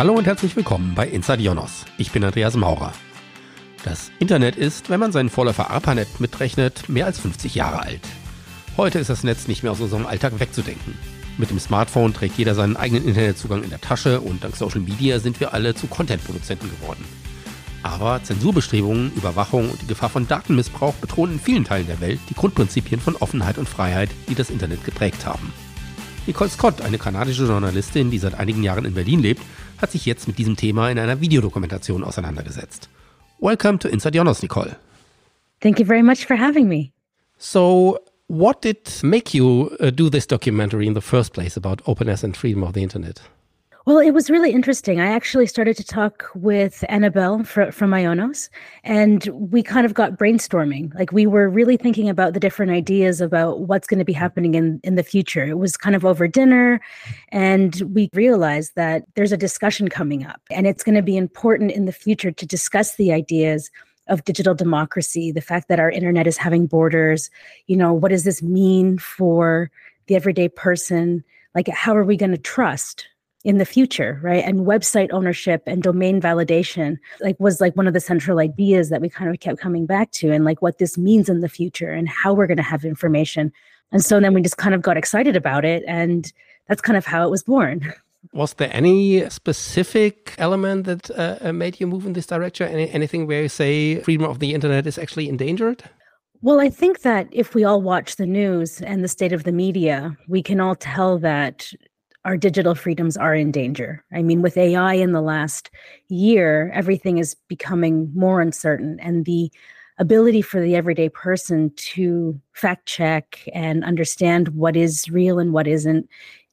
Hallo und herzlich willkommen bei Inside Jonas. Ich bin Andreas Maurer. Das Internet ist, wenn man seinen Vorläufer ARPANET mitrechnet, mehr als 50 Jahre alt. Heute ist das Netz nicht mehr aus unserem Alltag wegzudenken. Mit dem Smartphone trägt jeder seinen eigenen Internetzugang in der Tasche und dank Social Media sind wir alle zu Content-Produzenten geworden. Aber Zensurbestrebungen, Überwachung und die Gefahr von Datenmissbrauch bedrohen in vielen Teilen der Welt die Grundprinzipien von Offenheit und Freiheit, die das Internet geprägt haben. Nicole Scott, eine kanadische Journalistin, die seit einigen Jahren in Berlin lebt, hat sich jetzt mit diesem Thema in einer Videodokumentation auseinandergesetzt. Welcome to Inside Jonas, Nicole. Thank you very much for having me. So, what did make you uh, do this documentary in the first place about openness and freedom of the internet? Well, it was really interesting. I actually started to talk with Annabelle fr- from Ionos, and we kind of got brainstorming. Like we were really thinking about the different ideas about what's going to be happening in, in the future. It was kind of over dinner, and we realized that there's a discussion coming up, and it's going to be important in the future to discuss the ideas of digital democracy, the fact that our internet is having borders. You know, what does this mean for the everyday person? Like, how are we going to trust? In the future right? And website ownership and domain validation like was like one of the central ideas that we kind of kept coming back to and like what this means in the future and how we're going to have information. And so then we just kind of got excited about it and that's kind of how it was born. Was there any specific element that uh, uh made you move in this direction? Any, anything where you say freedom of the internet is actually endangered? Well, I think that if we all watch the news and the state of the media, we can all tell that our digital freedoms are in danger. I mean, with AI in the last year, everything is becoming more uncertain, and the ability for the everyday person to fact check and understand what is real and what isn't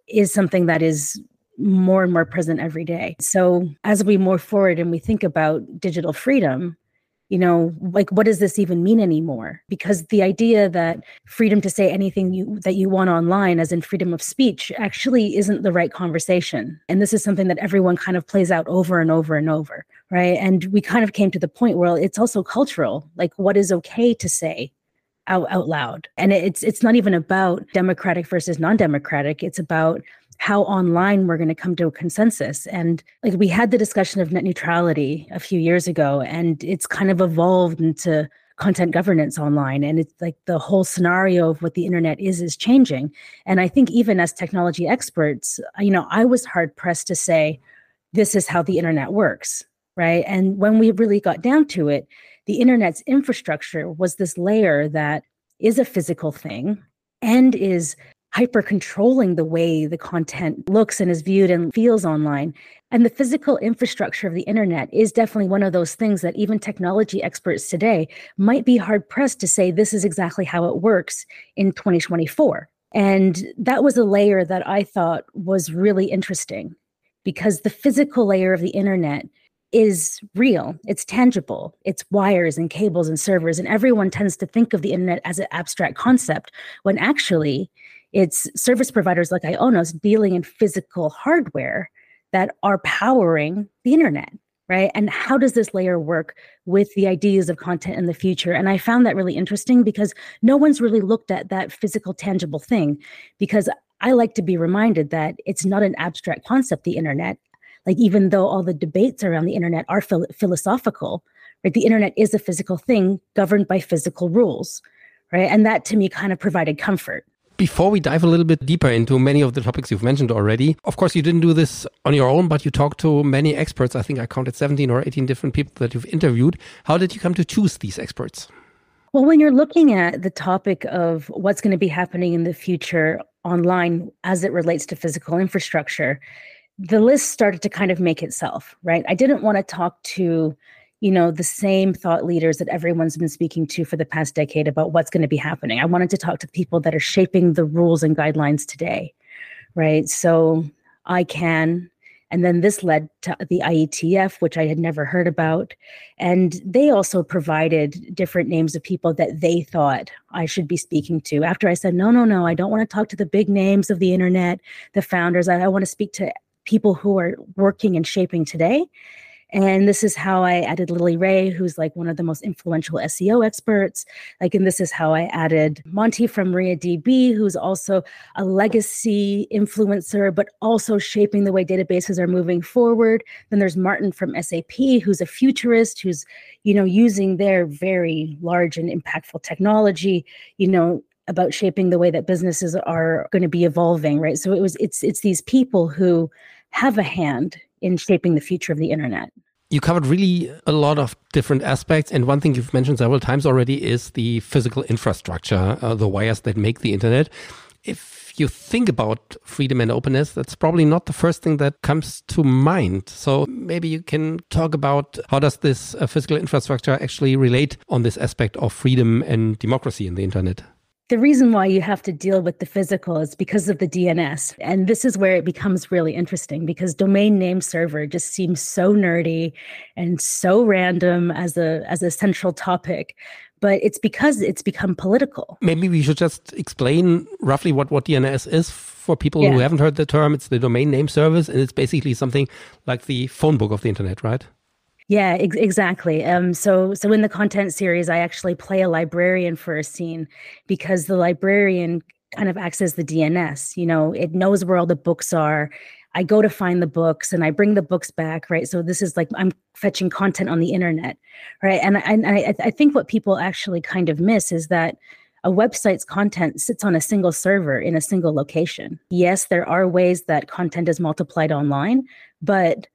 is something that is more and more present every day. So, as we move forward and we think about digital freedom, you know like what does this even mean anymore? Because the idea that freedom to say anything you that you want online as in freedom of speech actually isn't the right conversation. And this is something that everyone kind of plays out over and over and over right? And we kind of came to the point where it's also cultural. Like what is okay to say out, out loud? And it's it's not even about democratic versus non-democratic. It's about how online we're going to come to a consensus. And like we had the discussion of net neutrality a few years ago, and it's kind of evolved into content governance online. And it's like the whole scenario of what the internet is is changing. And I think even as technology experts, uh, you know, I was hard pressed to say, this is how the internet works. Right. And when we really got down to it, the internet's infrastructure was this layer that is a physical thing and is hyper controlling the way the content looks and is viewed and feels online. And the physical infrastructure of the internet is definitely one of those things that even technology experts today might be hard pressed to say this is exactly how it works in 2024. And that was a layer that I thought was really interesting because the physical layer of the internet is real, it's tangible, it's wires and cables and servers. And everyone tends to think of the internet as an abstract concept when actually it's service providers like Ionos dealing in physical hardware that are powering the internet, right? And how does this layer work with the ideas of content in the future? And I found that really interesting because no one's really looked at that physical, tangible thing. Because I like to be reminded that it's not an abstract concept, the internet. Like, even though all the debates around the internet are phil- philosophical, right? The internet is a physical thing governed by physical rules, right? And that to me kind of provided comfort. Before we dive a little bit deeper into many of the topics you've mentioned already, of course, you didn't do this on your own, but you talked to many experts. I think I counted 17 or 18 different people that you've interviewed. How did you come to choose these experts? Well, when you're looking at the topic of what's going to be happening in the future online as it relates to physical infrastructure, the list started to kind of make itself, right? I didn't want to talk to you know the same thought leaders that everyone's been speaking to for the past decade about what's going to be happening i wanted to talk to people that are shaping the rules and guidelines today right so i can and then this led to the IETF, which I had never heard about. And they also provided different names of people that they thought I should be speaking to. After I said, no, no, no, I don't want to talk to the big names of the internet, the founders. I, I want to speak to people who are working and shaping today And this is how I added Lily Ray, who's like one of the most influential SEO experts. Like, and this is how I added Monty from MariaDB, who's also a legacy influencer, but also shaping the way databases are moving forward. Then there's Martin from SAP, who's a futurist, who's, you know, using their very large and impactful technology, you know, about shaping the way that businesses are going to be evolving, right? So it was it's it's these people who have a hand in shaping the future of the internet. You covered really a lot of different aspects. And one thing you've mentioned several times already is the physical infrastructure, uh, the wires that make the internet. If you think about freedom and openness, that's probably not the first thing that comes to mind. So maybe you can talk about how does this uh, physical infrastructure actually relate on this aspect of freedom and democracy in the internet? The reason why you have to deal with the physical is because of the DNS. And this is where it becomes really interesting because domain name server just seems so nerdy and so random as a as a central topic. But it's because it's become political. Maybe we should just explain roughly what, what DNS is for people yeah. who haven't heard the term. It's the domain name service, and it's basically something like the phone book of the internet, right? Yeah, ex- exactly. Um, so, so in the content series, I actually play a librarian for a scene because the librarian kind of acts as the DNS. You know, it knows where all the books are. I go to find the books and I bring the books back, right? So this is like I'm fetching content on the internet, right? And, and I, I think what people actually kind of miss is that a website's content sits on a single server in a single location. Yes, there are ways that content is multiplied online, but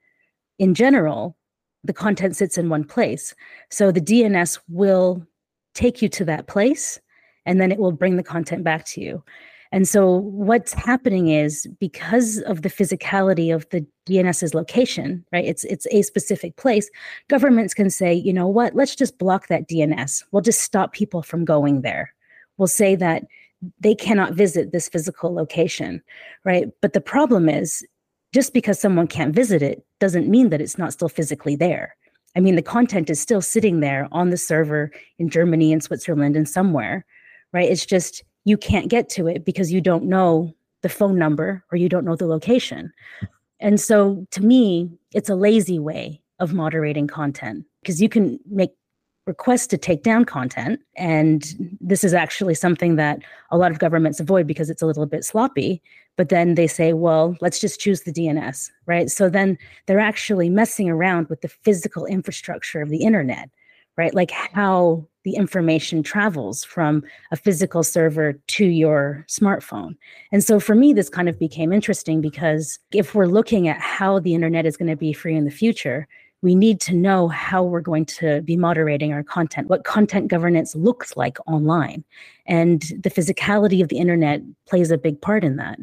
in general, the content sits in one place. So the DNS will take you to that place and then it will bring the content back to you. And so what's happening is because of the physicality of the DNS's location, right? It's it's a specific place. Governments can say, you know what? Let's just block that DNS. We'll just stop people from going there. We'll say that they cannot visit this physical location, right? But the problem is just because someone can't visit it doesn't mean that it's not still physically there. I mean, the content is still sitting there on the server in Germany and Switzerland and somewhere, right? It's just you can't get to it because you don't know the phone number or you don't know the location. And so to me, it's a lazy way of moderating content because you can make requests to take down content. And this is actually something that a lot of governments avoid because it's a little bit sloppy. But then they say, well, let's just choose the DNS, right? So then they're actually messing around with the physical infrastructure of the internet, right? Like how the information travels from a physical server to your smartphone. And so for me, this kind of became interesting because if we're looking at how the internet is going to be free in the future, we need to know how we're going to be moderating our content, what content governance looks like online. And the physicality of the internet plays a big part in that.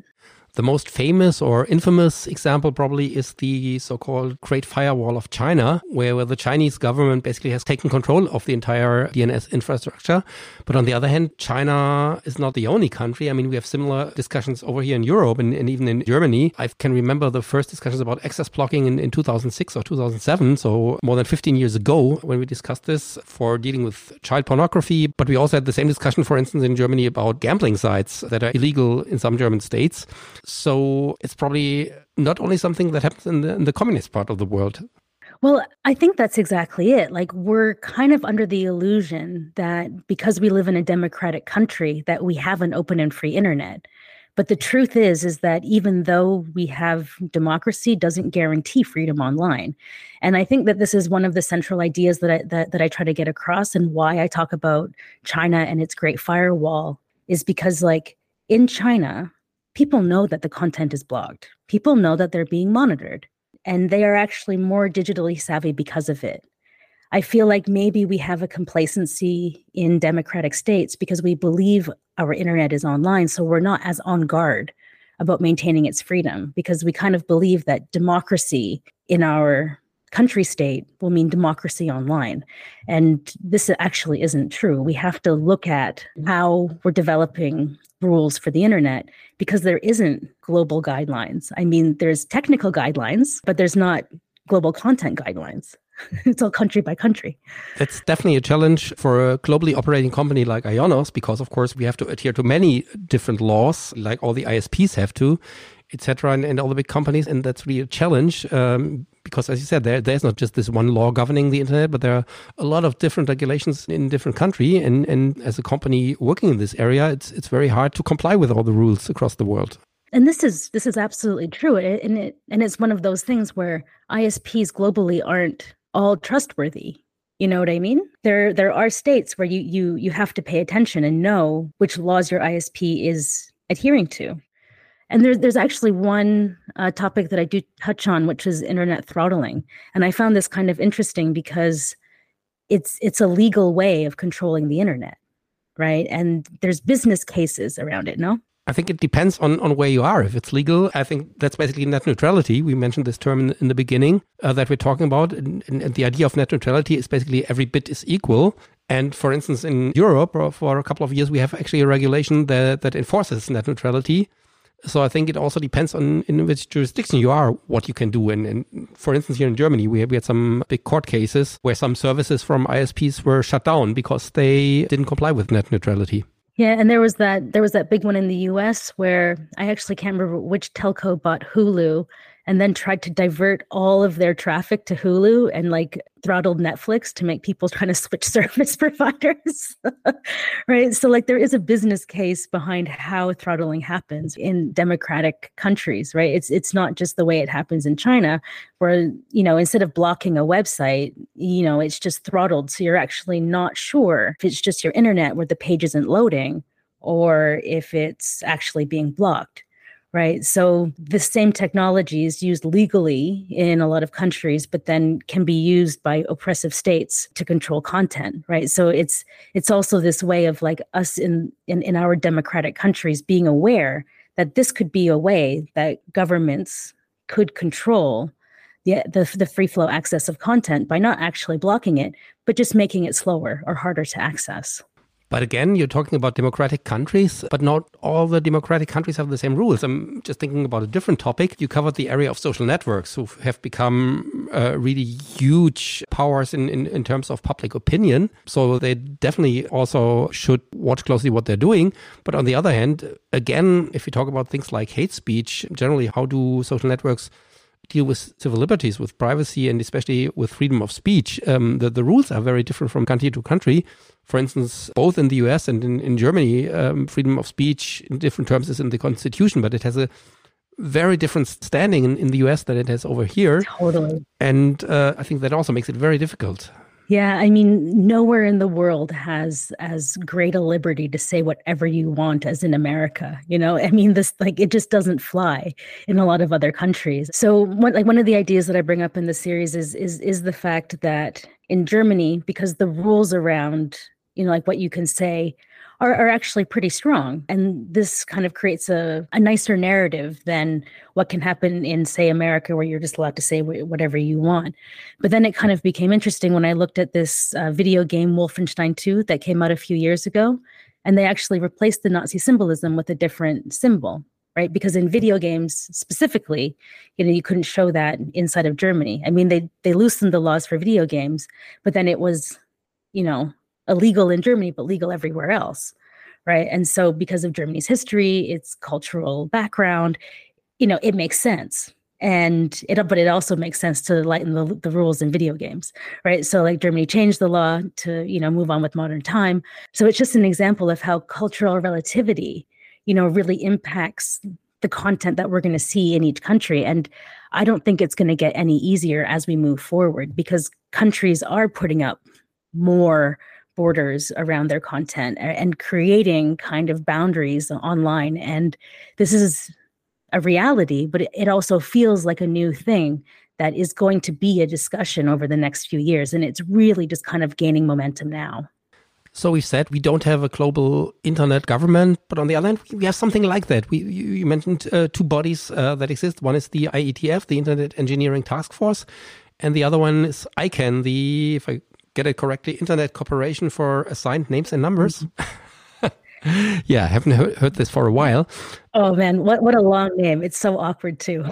The most famous or infamous example probably is the so-called Great Firewall of China, where, where the Chinese government basically has taken control of the entire DNS infrastructure. But on the other hand, China is not the only country. I mean, we have similar discussions over here in Europe and, and even in Germany. I can remember the first discussions about access blocking in, in 2006 or 2007, so more than 15 years ago when we discussed this for dealing with child pornography. But we also had the same discussion, for instance, in Germany about gambling sites that are illegal in some German states. So it's probably not only something that happens in the, in the communist part of the world. Well, I think that's exactly it. Like we're kind of under the illusion that because we live in a democratic country that we have an open and free internet. But the truth is is that even though we have democracy doesn't guarantee freedom online. And I think that this is one of the central ideas that I that, that I try to get across and why I talk about China and its great firewall is because like in China, people know that the content is blocked. People know that they're being monitored, and they are actually more digitally savvy because of it. I feel like maybe we have a complacency in democratic states because we believe our internet is online, so we're not as on guard about maintaining its freedom because we kind of believe that democracy in our country state will mean democracy online. And this actually isn't true. We have to look at how we're developing rules for the internet because there isn't global guidelines. I mean, there's technical guidelines, but there's not global content guidelines. it's all country by country. It's definitely a challenge for a globally operating company like IONOS because, of course, we have to adhere to many different laws, like all the ISPs have to, etc., and, and all the big companies. And that's really a challenge um, because as you said, there there's not just this one law governing the internet, but there are a lot of different regulations in different country. And and as a company working in this area, it's it's very hard to comply with all the rules across the world. And this is this is absolutely true. And it and it's one of those things where ISPs globally aren't all trustworthy. You know what I mean? There there are states where you you you have to pay attention and know which laws your ISP is adhering to. And there's there's actually one uh, topic that I do touch on, which is internet throttling, and I found this kind of interesting because it's it's a legal way of controlling the internet, right? And there's business cases around it. No. I think it depends on, on where you are. If it's legal, I think that's basically net neutrality. We mentioned this term in, in the beginning uh, that we're talking about. And, and, the idea of net neutrality is basically every bit is equal. And for instance, in Europe, for a couple of years, we have actually a regulation that, that enforces net neutrality. So I think it also depends on in which jurisdiction you are, what you can do. And, and for instance, here in Germany, we, we had some big court cases where some services from ISPs were shut down because they didn't comply with net neutrality. Yeah, and there was that there was that big one in the US where I actually can't remember which telco bought Hulu and then tried to divert all of their traffic to Hulu and like throttled Netflix to make people trying to switch service providers. right. So, like, there is a business case behind how throttling happens in democratic countries, right? It's it's not just the way it happens in China, where, you know, instead of blocking a website, you know, it's just throttled. So you're actually not sure if it's just your internet where the page isn't loading or if it's actually being blocked right? So the same technology is used legally in a lot of countries, but then can be used by oppressive states to control content, right? So it's it's also this way of like us in in, in our democratic countries being aware that this could be a way that governments could control the, the, the free flow access of content by not actually blocking it, but just making it slower or harder to access. But again, you're talking about democratic countries, but not all the democratic countries have the same rules. I'm just thinking about a different topic. You covered the area of social networks who have become uh, really huge powers in, in, in terms of public opinion. So they definitely also should watch closely what they're doing. But on the other hand, again, if you talk about things like hate speech, generally, how do social networks deal with civil liberties, with privacy, and especially with freedom of speech. Um, the, the rules are very different from country to country. For instance, both in the US and in, in Germany, um, freedom of speech in different terms is in the constitution, but it has a very different standing in, in the US than it has over here. Totally. And uh, I think that also makes it very difficult. Yeah, I mean, nowhere in the world has as great a liberty to say whatever you want as in America. You know, I mean, this like it just doesn't fly in a lot of other countries. So, one, like one of the ideas that I bring up in the series is is is the fact that in Germany, because the rules around you know like what you can say are, are actually pretty strong. And this kind of creates a, a nicer narrative than what can happen in, say, America, where you're just allowed to say whatever you want. But then it kind of became interesting when I looked at this uh, video game, Wolfenstein 2, that came out a few years ago. And they actually replaced the Nazi symbolism with a different symbol right because in video games specifically you know you couldn't show that inside of germany i mean they they loosened the laws for video games but then it was you know illegal in Germany, but legal everywhere else. Right. And so, because of Germany's history, its cultural background, you know, it makes sense. And it, but it also makes sense to lighten the, the rules in video games, right? So, like Germany changed the law to, you know, move on with modern time. So, it's just an example of how cultural relativity, you know, really impacts the content that we're going to see in each country. And I don't think it's going to get any easier as we move forward because countries are putting up more borders around their content and creating kind of boundaries online. And this is a reality, but it also feels like a new thing that is going to be a discussion over the next few years. And it's really just kind of gaining momentum now. So we've said we don't have a global internet government, but on the other hand, we have something like that. We you, you mentioned uh, two bodies uh, that exist. One is the IETF, the Internet Engineering Task Force, and the other one is ICANN, the if I get it correctly, Internet Corporation for Assigned Names and Numbers. Mm-hmm. yeah, I haven't heard, heard, this for a while. Oh man, what what a long name! It's so awkward too.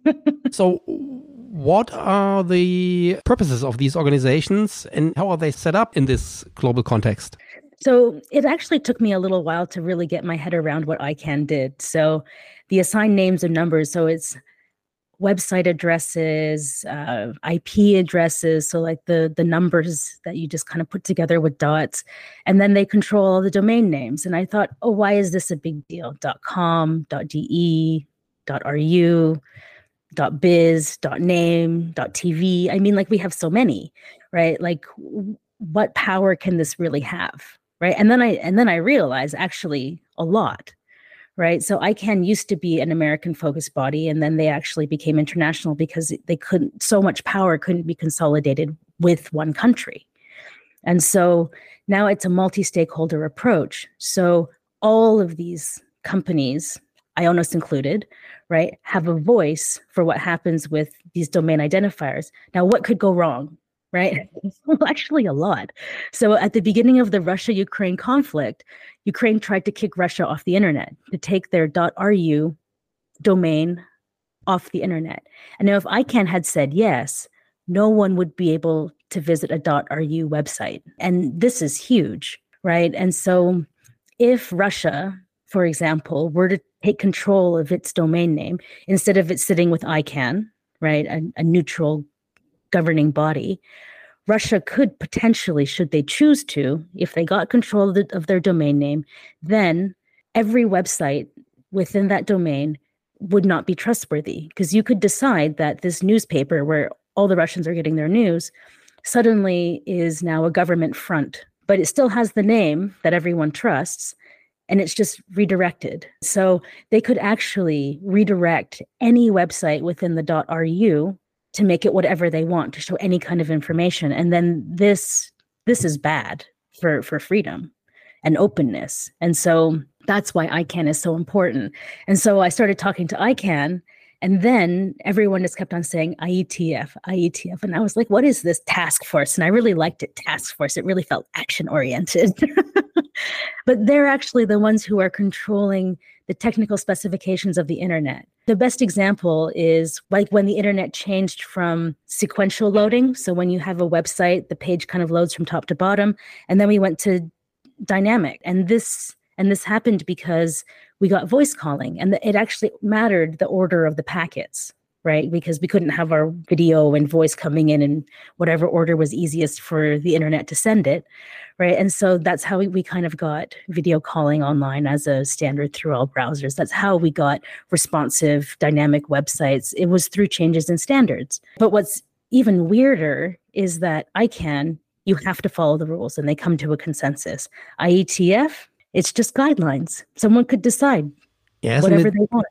so, what are the purposes of these organizations, and how are they set up in this global context? So, it actually took me a little while to really get my head around what ICANN did. So, the assigned names and numbers. So it's website addresses, uh, IP addresses, so like the the numbers that you just kind of put together with dots, and then they control all the domain names. And I thought, oh, why is this a big deal? .com, .de, .ru, .biz, .name, .tv. I mean, like we have so many, right? Like, what power can this really have, right? And then I and then I realized actually a lot right? So ICANN used to be an American focused body, and then they actually became international because they couldn't, so much power couldn't be consolidated with one country. And so now it's a multi stakeholder approach. So all of these companies, IONOS included, right, have a voice for what happens with these domain identifiers. Now, what could go wrong? Right? well, actually, a lot. So at the beginning of the Russia Ukraine conflict, Ukraine tried to kick Russia off the internet, to take their .ru domain off the internet. And now if ICANN had said yes, no one would be able to visit a .ru website. And this is huge, right? And so if Russia, for example, were to take control of its domain name instead of it sitting with ICANN, right, a, a neutral governing body, Russia could potentially, should they choose to, if they got control of, the, of their domain name, then every website within that domain would not be trustworthy because you could decide that this newspaper where all the Russians are getting their news suddenly is now a government front, but it still has the name that everyone trusts and it's just redirected. So they could actually redirect any website within the .ru to make it whatever they want to show any kind of information and then this this is bad for for freedom and openness and so that's why icann is so important and so i started talking to icann and then everyone just kept on saying IETF, IETF. And I was like, what is this task force? And I really liked it, task force. It really felt action oriented. but they're actually the ones who are controlling the technical specifications of the internet. The best example is like when the internet changed from sequential loading. So when you have a website, the page kind of loads from top to bottom. And then we went to dynamic. And this and this happened because we got voice calling and it actually mattered the order of the packets right? Because we couldn't have our video and voice coming in in whatever order was easiest for the internet to send it, right? And so that's how we, we kind of got video calling online as a standard through all browsers. That's how we got responsive dynamic websites. It was through changes in standards. But what's even weirder is that ICANN, you have to follow the rules and they come to a consensus. IETF, it's just guidelines. Someone could decide yes, whatever it, they want.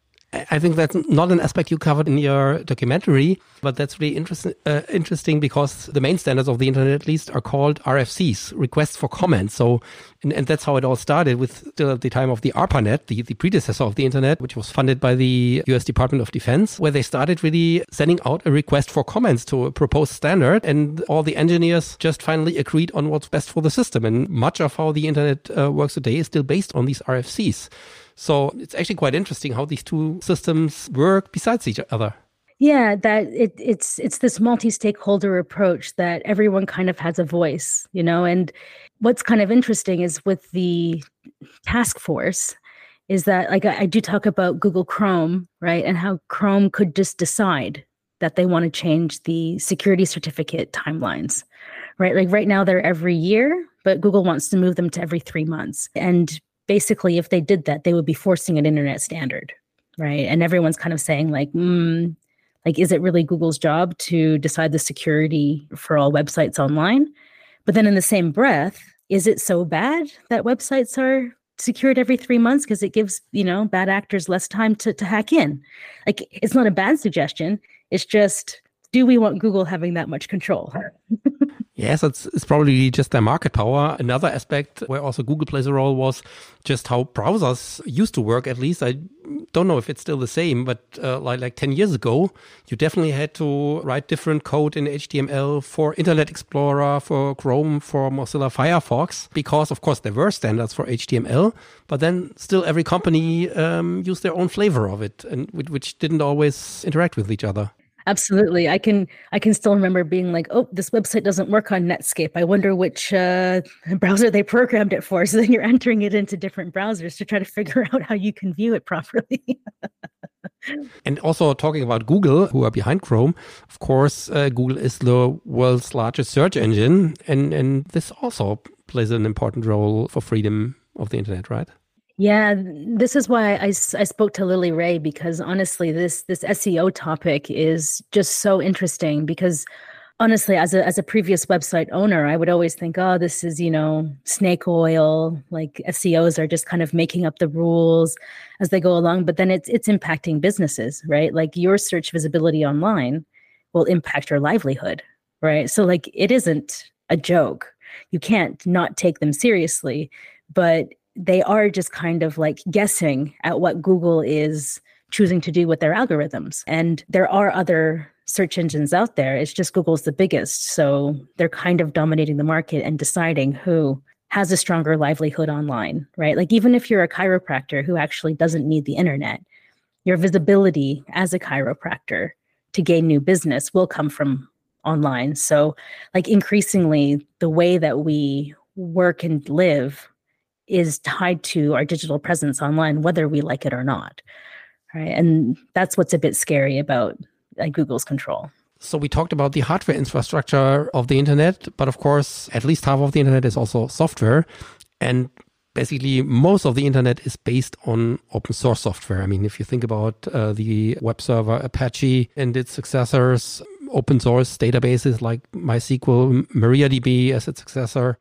I think that's not an aspect you covered in your documentary, but that's really interesting. Uh, interesting because the main standards of the internet, at least, are called RFCs, requests for comments. So, and, and that's how it all started with still at the time of the ARPANET, the, the predecessor of the internet, which was funded by the U.S. Department of Defense, where they started really sending out a request for comments to a proposed standard, and all the engineers just finally agreed on what's best for the system. And much of how the internet uh, works today is still based on these RFCs. So it's actually quite interesting how these two systems work besides each other. Yeah, that it, it's it's this multi-stakeholder approach that everyone kind of has a voice, you know. And what's kind of interesting is with the task force, is that like I, I do talk about Google Chrome, right, and how Chrome could just decide that they want to change the security certificate timelines, right? Like right now they're every year, but Google wants to move them to every three months. And basically, if they did that, they would be forcing an internet standard, right? And everyone's kind of saying, like, mm, like, is it really Google's job to decide the security for all websites online? But then in the same breath, is it so bad that websites are secured every three months because it gives you know bad actors less time to, to hack in like it's not a bad suggestion it's just do we want google having that much control Yes, it's, it's probably just their market power. Another aspect where also Google plays a role was just how browsers used to work. At least I don't know if it's still the same, but uh, like like ten years ago, you definitely had to write different code in HTML for Internet Explorer, for Chrome, for Mozilla Firefox, because of course there were standards for HTML, but then still every company um, used their own flavor of it, and which didn't always interact with each other. Absolutely. I can I can still remember being like, oh, this website doesn't work on Netscape. I wonder which uh, browser they programmed it for. So then you're entering it into different browsers to try to figure out how you can view it properly. and also talking about Google, who are behind Chrome, of course, uh, Google is the world's largest search engine, and and this also plays an important role for freedom of the internet, right? Yeah, this is why I, I spoke to Lily Ray because honestly, this this SEO topic is just so interesting because honestly, as a as a previous website owner, I would always think, oh, this is you know snake oil. Like SEOs are just kind of making up the rules as they go along, but then it's it's impacting businesses, right? Like your search visibility online will impact your livelihood, right? So like it isn't a joke. You can't not take them seriously, but they are just kind of like guessing at what Google is choosing to do with their algorithms. And there are other search engines out there. It's just Google's the biggest. So they're kind of dominating the market and deciding who has a stronger livelihood online, right? Like even if you're a chiropractor who actually doesn't need the internet, your visibility as a chiropractor to gain new business will come from online. So like increasingly the way that we work and live is tied to our digital presence online, whether we like it or not. Right. And that's what's a bit scary about Google's control. So we talked about the hardware infrastructure of the internet, but of course, at least half of the internet is also software. And basically, most of the internet is based on open source software. I mean, if you think about uh, the web server Apache and its successors, open source databases like MySQL, MariaDB as its successor,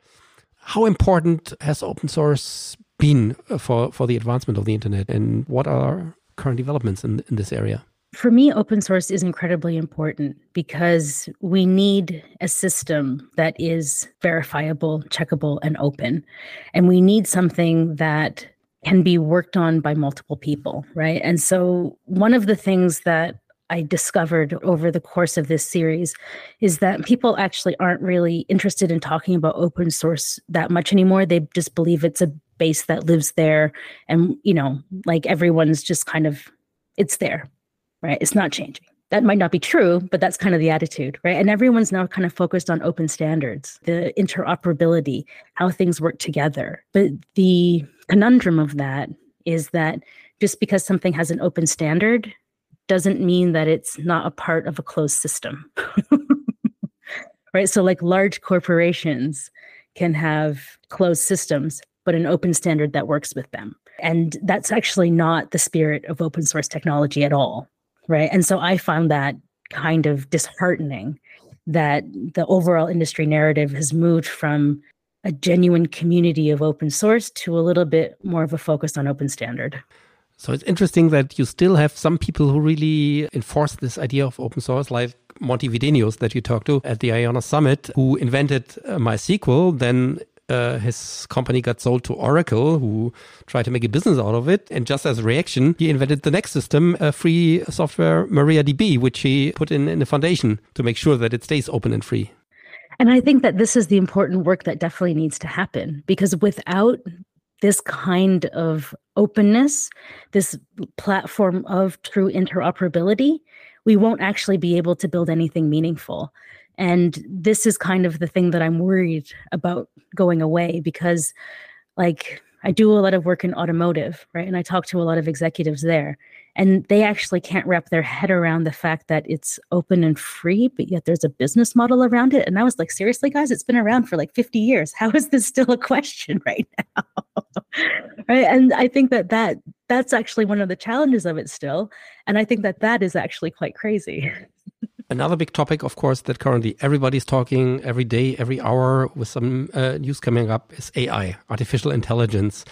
how important has open source been for, for the advancement of the internet and what are current developments in, in this area? For me, open source is incredibly important because we need a system that is verifiable, checkable, and open. And we need something that can be worked on by multiple people, right? And so, one of the things that I discovered over the course of this series is that people actually aren't really interested in talking about open source that much anymore. They just believe it's a base that lives there. And, you know, like everyone's just kind of, it's there, right? It's not changing. That might not be true, but that's kind of the attitude, right? And everyone's now kind of focused on open standards, the interoperability, how things work together. But the conundrum of that is that just because something has an open standard doesn't mean that it's not a part of a closed system. right? So, like large corporations can have closed systems, but an open standard that works with them. And that's actually not the spirit of open source technology at all. Right. And so I found that kind of disheartening that the overall industry narrative has moved from a genuine community of open source to a little bit more of a focus on open standard. So it's interesting that you still have some people who really enforce this idea of open source, like Monty Widenius that you talked to at the IONOS Summit, who invented uh, MySQL. Then uh, his company got sold to Oracle, who tried to make a business out of it. And just as a reaction, he invented the next system, a free software, MariaDB, which he put in, in the foundation to make sure that it stays open and free. And I think that this is the important work that definitely needs to happen because without this kind of openness, this platform of true interoperability, we won't actually be able to build anything meaningful. And this is kind of the thing that I'm worried about going away because, like, I do a lot of work in automotive, right? And I talk to a lot of executives there and they actually can't wrap their head around the fact that it's open and free but yet there's a business model around it. And i was like seriously guys? It's been around for like 50 years. How is this still a question right now? Right? And i think that that that's actually one of the challenges of it still. And i think that that is actually quite crazy. Another big topic, of course, that currently everybody's talking every day, every hour with some uh, news coming up is AI, artificial intelligence.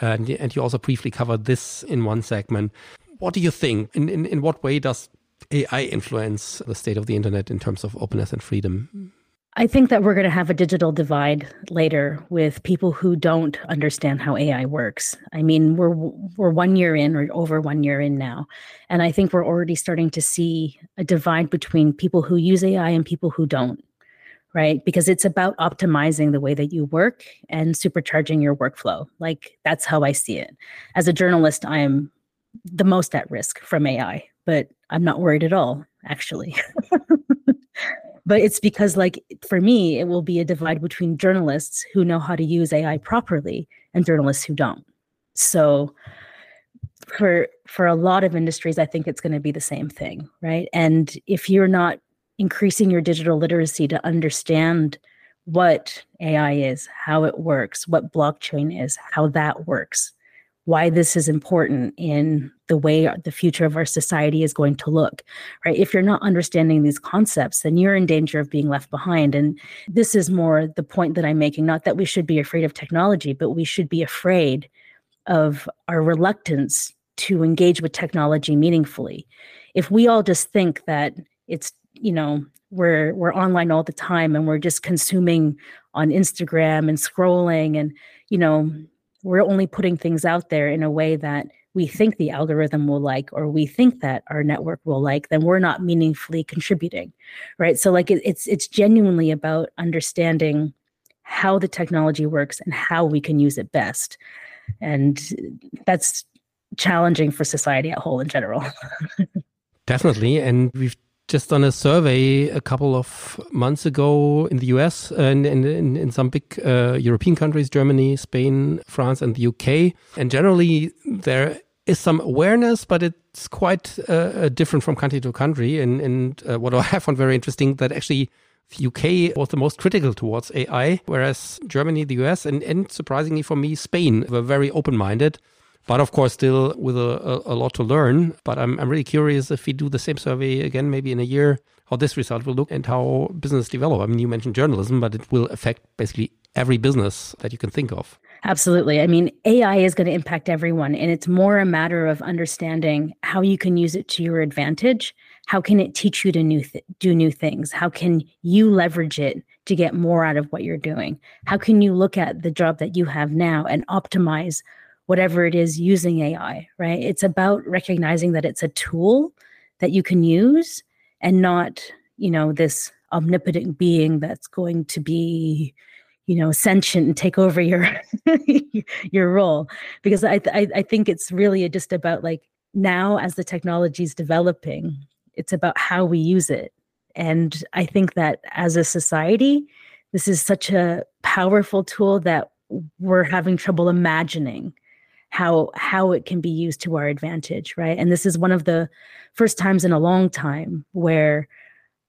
and, and you also briefly covered this in one segment what do you think? In, in, in what way does AI influence the state of the internet in terms of openness and freedom? I think that we're going to have a digital divide later with people who don't understand how AI works. I mean, we're we're one year in or over one year in now, and I think we're already starting to see a divide between people who use AI and people who don't. Right? Because it's about optimizing the way that you work and supercharging your workflow. Like that's how I see it. As a journalist, I am the most at risk from AI, but I'm not worried at all, actually. but it's because, like, for me, it will be a divide between journalists who know how to use AI properly and journalists who don't. So, for for a lot of industries, I think it's going to be the same thing, right? And if you're not increasing your digital literacy to understand what AI is, how it works, what blockchain is, how that works, why this is important in the way the future of our society is going to look right? If you're not understanding these concepts then you're in danger of being left behind. And this is more the point that i'm making not that we should be afraid of technology but we should be afraid of our reluctance to engage with technology meaningfully. If we all just think that it's you know we're we're online all the time and we're just consuming on instagram and scrolling and you know we're only putting things out there in a way that we think the algorithm will like or we think that our network will like then we're not meaningfully contributing right? So like it, it's it's genuinely about understanding how the technology works and how we can use it best. And that's challenging for society at whole in general. Definitely and we've just done a survey a couple of months ago in the US and in, in, in some big uh, European countries, Germany, Spain, France, and the UK. And generally, there is some awareness, but it's quite uh, different from country to country. And, and uh, what I have found very interesting that actually the UK was the most critical towards AI, whereas Germany, the US, and, and surprisingly for me, Spain were very open minded but of course still with a, a, a, lot to learn. But I'm, I'm really curious if we do the same survey again, maybe in a year, how this result will look and how business develop. I mean, you mentioned journalism, but it will affect basically every business that you can think of. Absolutely. I mean, AI is going to impact everyone, and it's more a matter of understanding how you can use it to your advantage. How can it teach you to new th- do new things? How can you leverage it to get more out of what you're doing? How can you look at the job that you have now and optimize whatever it is using AI, right? It's about recognizing that it's a tool that you can use and not, you know, this omnipotent being that's going to be, you know, sentient and take over your your role. Because I, I I think it's really just about like now as the technology is developing, it's about how we use it. And I think that as a society, this is such a powerful tool that we're having trouble imagining how how it can be used to our advantage right? And this is one of the first times in a long time where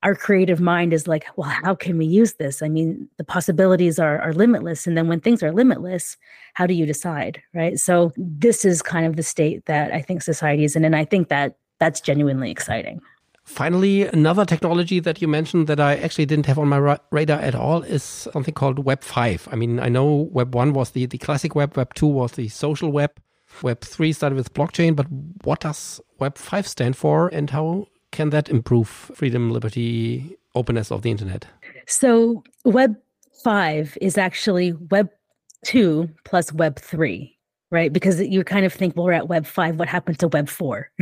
our creative mind is like well how can we use this? I mean the possibilities are are limitless and then when things are limitless how do you decide right? So this is kind of the state that i think society is in and i think that that's genuinely exciting Finally, another technology that you mentioned that I actually didn't have on my ra radar at all is something called Web 5. I mean, I know Web 1 was the, the classic web, Web 2 was the social web, Web 3 started with blockchain, but what does Web 5 stand for and how can that improve freedom, liberty, openness of the internet? So, Web 5 is actually Web 2 plus Web 3 right? Because you kind of think, well, we're at Web 5, what happened to Web 4?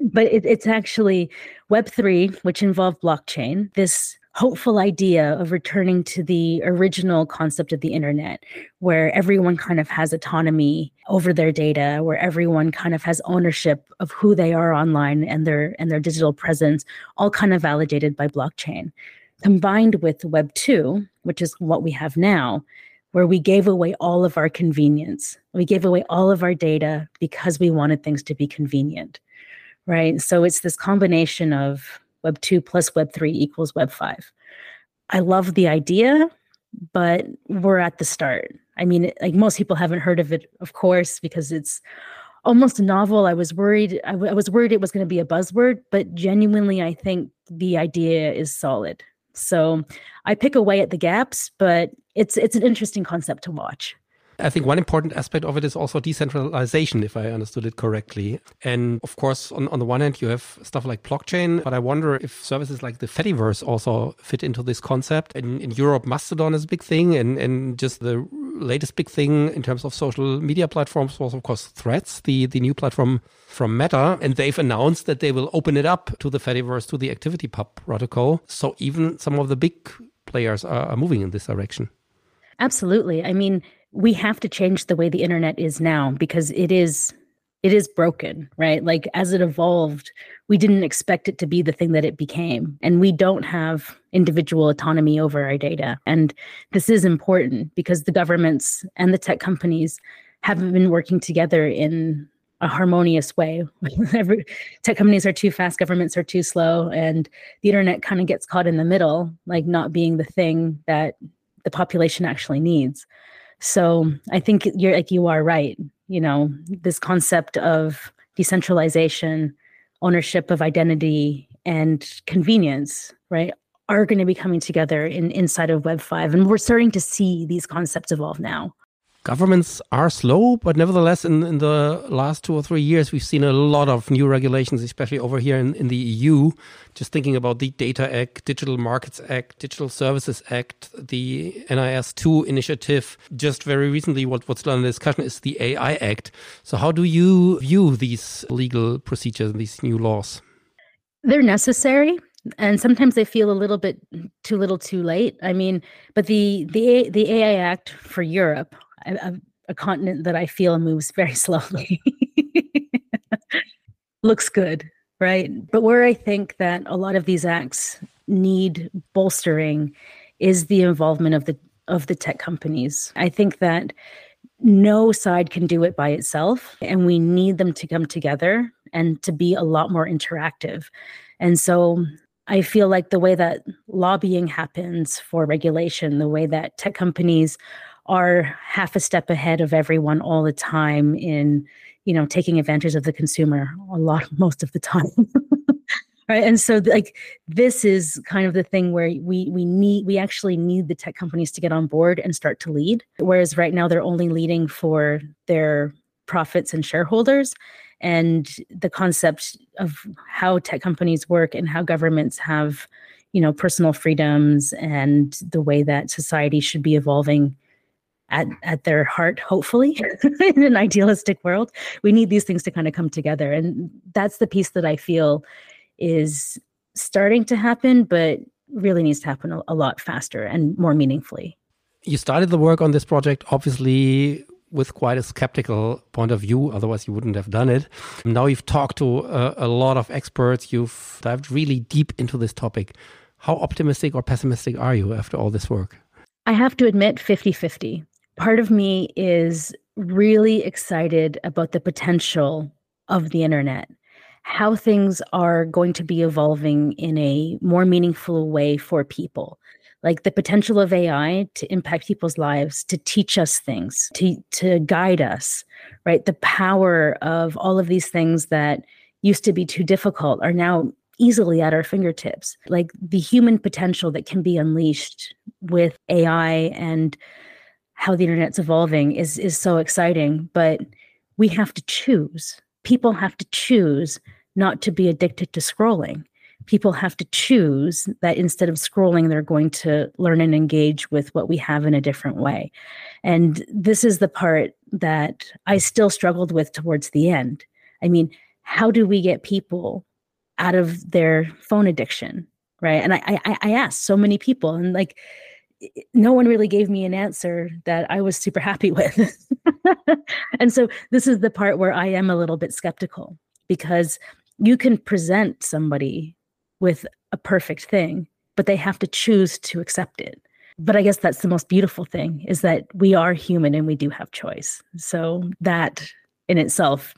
but it, it's actually Web 3, which involved blockchain, this hopeful idea of returning to the original concept of the internet, where everyone kind of has autonomy over their data, where everyone kind of has ownership of who they are online and their and their digital presence, all kind of validated by blockchain. Combined with Web 2, which is what we have now, where we gave away all of our convenience. We gave away all of our data because we wanted things to be convenient, right? So it's this combination of Web 2 plus Web 3 equals Web 5. I love the idea, but we're at the start. I mean, like most people haven't heard of it, of course, because it's almost novel. I was worried. I, w- I was worried it was going to be a buzzword, but genuinely, I think the idea is solid. So I pick away at the gaps, but it's it's an interesting concept to watch. I think one important aspect of it is also decentralization, if I understood it correctly. And of course, on, on the one hand, you have stuff like blockchain, but I wonder if services like the Fediverse also fit into this concept. In, in Europe, Mastodon is a big thing, and, and just the latest big thing in terms of social media platforms was, of course, Threads, the, the new platform from Meta. And they've announced that they will open it up to the Fediverse, to the ActivityPub protocol. So even some of the big players are, are moving in this direction. Absolutely. I mean, we have to change the way the internet is now because it is it is broken, right? Like as it evolved, we didn't expect it to be the thing that it became. And we don't have individual autonomy over our data. And this is important because the governments and the tech companies haven't been working together in a harmonious way. Tech companies are too fast, governments are too slow, and the internet kind of gets caught in the middle, like not being the thing that the population actually needs. So I think you're like you are right. You know, this concept of decentralization, ownership of identity, and convenience, right, are going to be coming together in inside of Web five, and we're starting to see these concepts evolve now governments are slow, but nevertheless, in, in the last two or three years, we've seen a lot of new regulations, especially over here in, in the EU. Just thinking about the Data Act, Digital Markets Act, Digital Services Act, the NIS2 initiative. Just very recently, what, what's still in discussion is the AI Act. So, how do you view these legal procedures these new laws? They're necessary and sometimes they feel a little bit too little too late i mean but the the the ai act for europe a, a continent that I feel moves very slowly. Looks good, right? But where I think that a lot of these acts need bolstering is the involvement of the of the tech companies. I think that no side can do it by itself and we need them to come together and to be a lot more interactive. And so I feel like the way that lobbying happens for regulation, the way that tech companies are half a step ahead of everyone all the time in you know taking advantage of the consumer a lot most of the time. Right? And so like this is kind of the thing where we we need we actually need the tech companies to get on board and start to lead. Whereas right now they're only leading for their profits and shareholders. And the concept of how tech companies work and how governments have you know personal freedoms and the way that society should be evolving at, at their heart, hopefully, in an idealistic world. We need these things to kind of come together. And that's the piece that I feel is starting to happen, but really needs to happen a, a lot faster and more meaningfully. You started the work on this project, obviously, with quite a skeptical point of view. Otherwise, you wouldn't have done it. Now you've talked to a, a, lot of experts. You've dived really deep into this topic. How optimistic or pessimistic are you after all this work? I have to admit 50 50 part of me is really excited about the potential of the internet, how things are going to be evolving in a more meaningful way for people. Like the potential of AI to impact people's lives, to teach us things, to, to guide us, right? The power of all of these things that used to be too difficult are now easily at our fingertips. Like the human potential that can be unleashed with AI and how the internet's evolving is is so exciting but we have to choose. People have to choose not to be addicted to scrolling. People have to choose that instead of scrolling they're going to learn and engage with what we have in a different way. And this is the part that i still struggled with towards the end. I mean how do we get people out of their phone addiction right? And i i, I asked so many people and like no one really gave me an answer that I was super happy with. and so this is the part where I am a little bit skeptical because you can present somebody with a perfect thing, but they have to choose to accept it. But I guess that's the most beautiful thing is that we are human and we do have choice. So that in itself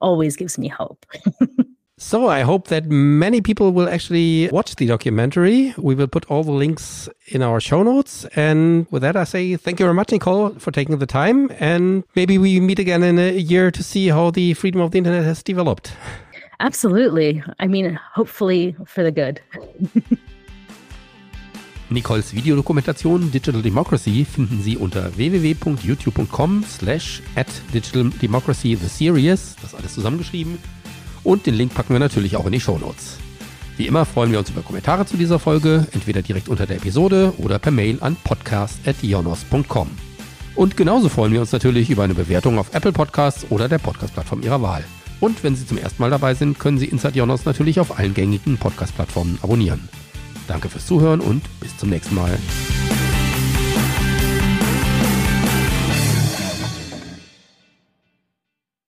always gives me hope. So I hope that many people will actually watch the documentary. We will put all the links in our show notes. And with that, I say thank you very much, Nicole, for taking the time. And maybe we meet again in a year to see how the freedom of the internet has developed. Absolutely. I mean, hopefully for the good. Nicoles Videodokumentation Digital Democracy finden Sie unter www.youtube.com slash at Digital Democracy The Series, das alles zusammengeschrieben, und den Link packen wir natürlich auch in die Show Notes. Wie immer freuen wir uns über Kommentare zu dieser Folge, entweder direkt unter der Episode oder per Mail an podcast.ionos.com. Und genauso freuen wir uns natürlich über eine Bewertung auf Apple Podcasts oder der Podcast-Plattform Ihrer Wahl. Und wenn Sie zum ersten Mal dabei sind, können Sie Inside Ionos natürlich auf allen gängigen Podcast-Plattformen abonnieren. Danke fürs Zuhören und bis zum nächsten Mal.